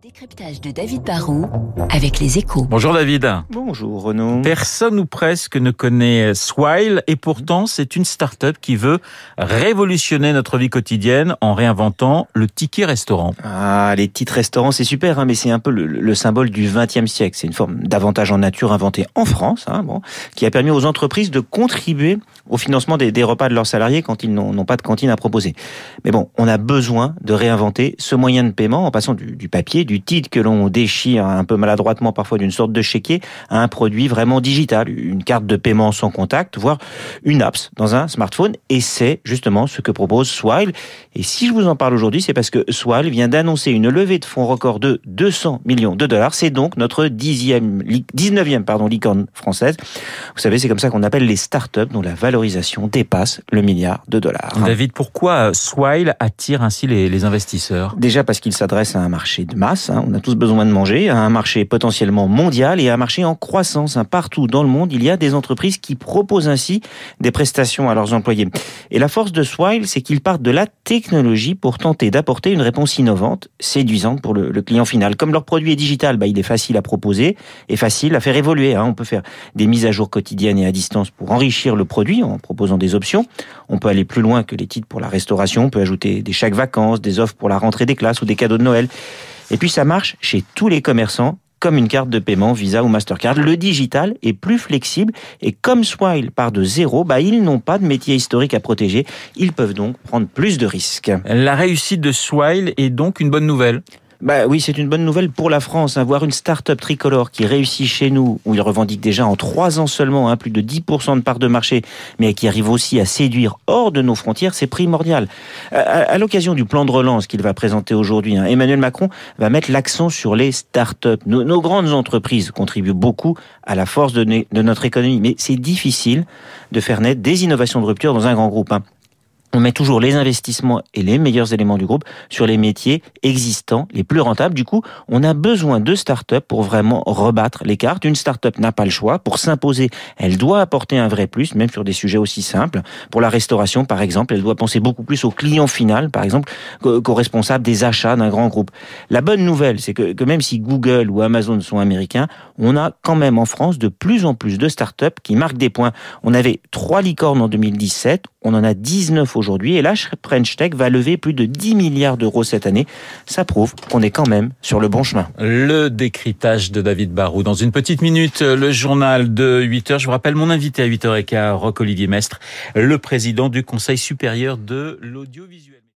décryptage de David Barrault avec les échos. Bonjour David. Bonjour Renaud. Personne ou presque ne connaît Swile et pourtant c'est une start-up qui veut révolutionner notre vie quotidienne en réinventant le ticket restaurant. Ah, les titres restaurants, c'est super, hein, mais c'est un peu le, le symbole du XXe siècle. C'est une forme d'avantage en nature inventé en France, hein, bon, qui a permis aux entreprises de contribuer au financement des, des repas de leurs salariés quand ils n'ont pas de cantine à proposer. Mais bon, on a besoin de réinventer ce moyen de paiement en passant du, du papier, du titre que l'on déchire un peu maladroitement parfois d'une sorte de chéquier à un produit vraiment digital, une carte de paiement sans contact, voire une apps dans un smartphone. Et c'est justement ce que propose Swile. Et si je vous en parle aujourd'hui, c'est parce que Swile vient d'annoncer une levée de fonds record de 200 millions de dollars. C'est donc notre dixième, 19e pardon, licorne française. Vous savez, c'est comme ça qu'on appelle les startups dont la valorisation dépasse le milliard de dollars. David, pourquoi Swile attire ainsi les, les investisseurs? Déjà parce qu'il s'adresse à un marché de masse. Hein. On a tous besoin de manger, à un marché potentiellement mondial et à un marché en croissance. Hein. Partout dans le monde, il y a des entreprises qui proposent ainsi des prestations à leurs employés. Et la force de Swile, c'est qu'ils partent de la technologie pour tenter d'apporter une réponse innovante, séduisante pour le, client final. Comme leur produit est digital, bah, il est facile à proposer et facile à faire évoluer. Hein. On peut faire des mises à jour quotidiennes et à distance pour enrichir le produit en proposant des options. On peut aller plus loin que les titres pour la restauration. On peut ajouter des chèques vacances, des offres pour la rentrée des classes ou des cadeaux de Noël. Et puis ça marche chez tous les commerçants comme une carte de paiement Visa ou Mastercard. Le digital est plus flexible et comme Swile part de zéro, bah, ils n'ont pas de métier historique à protéger. Ils peuvent donc prendre plus de risques. La réussite de Swile est donc une bonne nouvelle bah oui, c'est une bonne nouvelle pour la France. Avoir hein. une start-up tricolore qui réussit chez nous, où il revendique déjà en trois ans seulement hein, plus de 10% de part de marché, mais qui arrive aussi à séduire hors de nos frontières, c'est primordial. À, l'occasion du plan de relance qu'il va présenter aujourd'hui, hein, Emmanuel Macron va mettre l'accent sur les start-up. Nos, grandes entreprises contribuent beaucoup à la force de, de notre économie, mais c'est difficile de faire naître des innovations de rupture dans un grand groupe. On met toujours les investissements et les meilleurs éléments du groupe sur les métiers existants, les plus rentables. Du coup, on a besoin de start-up pour vraiment rebattre les cartes. Une start-up n'a pas le choix. Pour s'imposer, elle doit apporter un vrai plus, même sur des sujets aussi simples. Pour la restauration, par exemple, elle doit penser beaucoup plus au client final, par exemple, qu'au responsable des achats d'un grand groupe. La bonne nouvelle, c'est que, que même si Google ou Amazon sont américains, on a quand même en France de plus en plus de start-up qui marquent des points. On avait trois licornes en 2017, on en a 19 aujourd'hui et la French Tech va lever plus de 10 milliards d'euros cette année. Ça prouve qu'on est quand même sur le bon chemin. Le décryptage de David Barou. Dans une petite minute, le journal de 8 heures. Je vous rappelle mon invité à 8h15, Roc Olivier Mestre, le président du Conseil supérieur de l'audiovisuel.